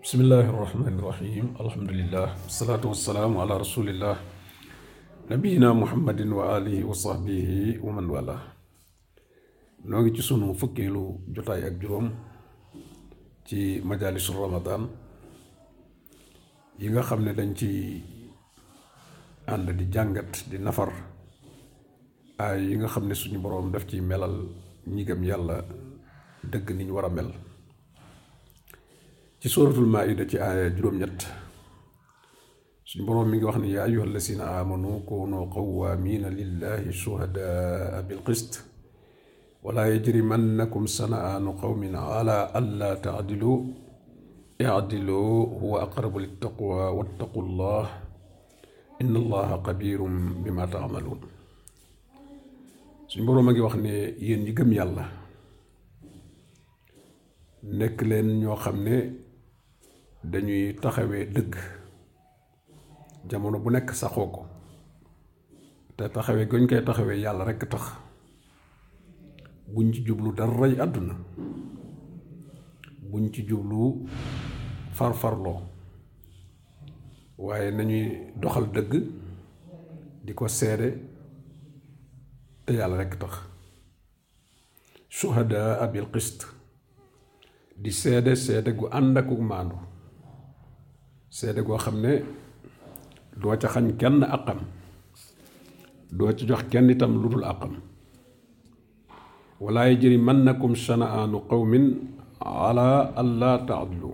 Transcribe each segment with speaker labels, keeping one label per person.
Speaker 1: بسم الله الرحمن الرحيم الحمد لله والصلاة والسلام على رسول الله نبينا محمد وآله وصحبه ومن والاه نوغي تي سونو فكيلو جوتاي اك جوم تي مجالس رمضان ييغا خامني دنج تي اند دي جانغات دي نفر اي ييغا خامني سوني بروم داف تي ملال نيغم يالا دغ نيغ ورا مل ci suratul maida ci aya juróom ñett suñu borom mi ngi wax ni ya ayuha allasina amanu kunu qawamina lillahi shuhadaa bil qist ولا يجرمنكم سنآن قوم على ألا تعدلوا اعدلوا هو أقرب للتقوى واتقوا الله إن الله خبير بما تعملون suñ borom a ngi wax ne yéen ñi gëm yàlla nekk leen ñoo xam ne dañuy taxawee dëgg. Jamono bu nekk saxoo ko. Te taxawee goñ koy taxawee yàlla rekk tax. Buñ ci jublu daray àdduna. Buñ ci jublu farfarloo. Waaye nañuy doxal dëgg di ko seede te yàlla tax. Shuhadaa bil qist. Di seede seede gu ànd ak maandu seede goo xam ne doo ca xañ kenn àqam doo ci jox kenn itam lu dul àqam wala yajrimannakum shana'aanu qawmin ala allaa ta'dilu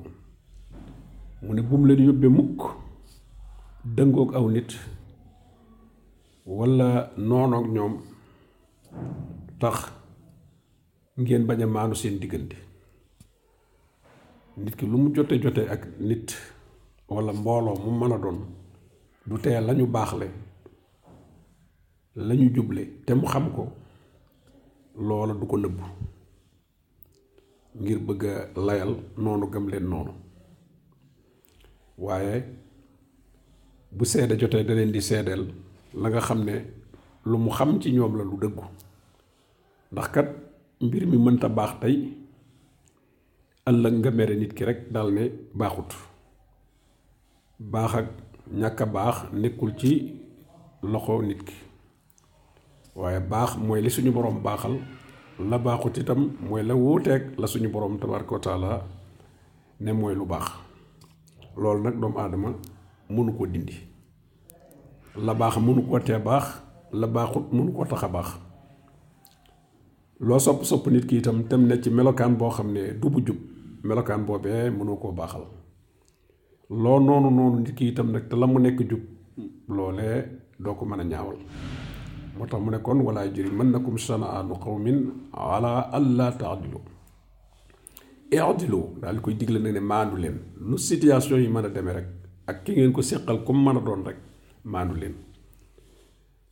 Speaker 1: mu ne bu mu leen yóbbee mukk dëngoog aw nit walla noonoog ñoom tax ngeen bañ a maanu seen diggante nit ki lu mu jote jote ak nit walla mbooloo mu mën a doon du tee lañu baaxle lañu juble te mu xam ko loola du ko nëbbu ngir bëgg a layal noonu gëm leen noonu. Waaye bu seede jotee da leen di seedeel la nga xam ne lu mu xam ci ñoom la lu dëggu. Ndax kat mbir mi mënta baax tey ëllëg nga mere nit ki rek dal ne baaxut. Baax ak ñàkk a baax nekkul ci loxo nit ki. Waaye baax mooy li suñu boroom baaxal la baaxut itam mooy la wuuteeg la suñu boroom tabaraka wa taala ne mooy lu baax. Loolu nag doomu aadama mënu koo dindi. La baax mënu koo tee baax la baaxut mënu koo tax a baax. Loo sopp sopp nit ki itam tem ne ci melokaan boo xam ne du bu jub melokaan boobee mënoo koo baaxal. Loo noonu noonu nit ki itam nag te la mu nekk jub loolee doo ko mën a ñaawal. Moo tax mu ne kon wala yajrimannakum shana'aanu qawmin ala allaa ta'dilu i'dilu daal koy digle nag ne maandu leen. Lu situation yi mën a demee rek ak ki ngeen ko séqal comme mën a doon rek maandu leen.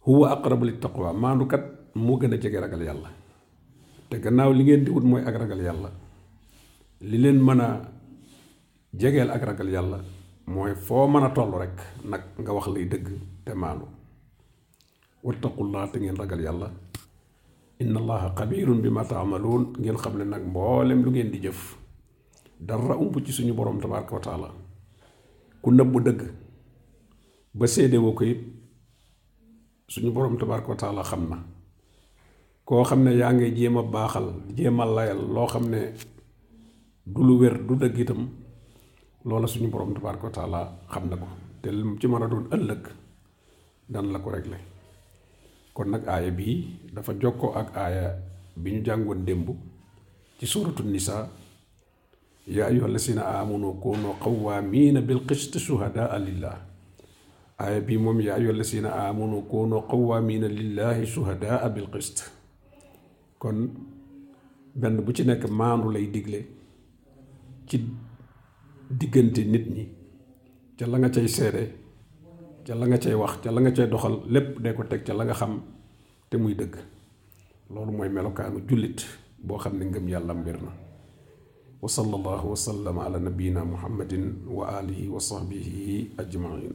Speaker 1: Huwa aqrabu lit taqwa maandu kat moo gën jege ragal yàlla. Te gannaaw li ngeen di wut mooy ak ragal yàlla. Li leen mën a jegeel ak ragal yàlla mooy foo mën a toll rek nag nga wax lay dëgg te maandu wattaqullaa te ngeen ragal yàlla. Inna allaha xabirun bi ma taamaluun ngeen xam ne nag mboolem lu ngeen di jëf dara ump ci suñu borom tabaraka wa taala ku nëbbu dëgg ba séedewoo ko it suñu borom tabaraka wa taala xam na. Koo xam ne yaa ngi jéem a baaxal jéem a layal loo xam ne du lu wér du dëgg itam loola suñu borom tabaraka wa taala xam na ko. Te lu ci mën dan la ko réglé kon nag aaya bii dafa jokkoo ak aaya bi ñu jàngoon démb ci suuratu nisaa. Yaa ayyuha lasina amanu kunu qawwaamiina bil qist shuhadaa lillah aaya bii moom yaa ayyuha lasina amanu kunu qawwaamiina lillahi shuhadaa bil qist. Kon benn bu ci nekk maandu digle ci diggante nit ñi. Ca la nga cay seede ca la nga cay wax ca la nga cay doxal lépp dee ko teg ca la nga xam te muy dëgg. Loolu mooy melokaanu jullit boo xam ne ngëm yàlla mbir na. Wa sallallahu wa sallama ala nabiyina muhammadin wa alihi wa sahbihi ajmain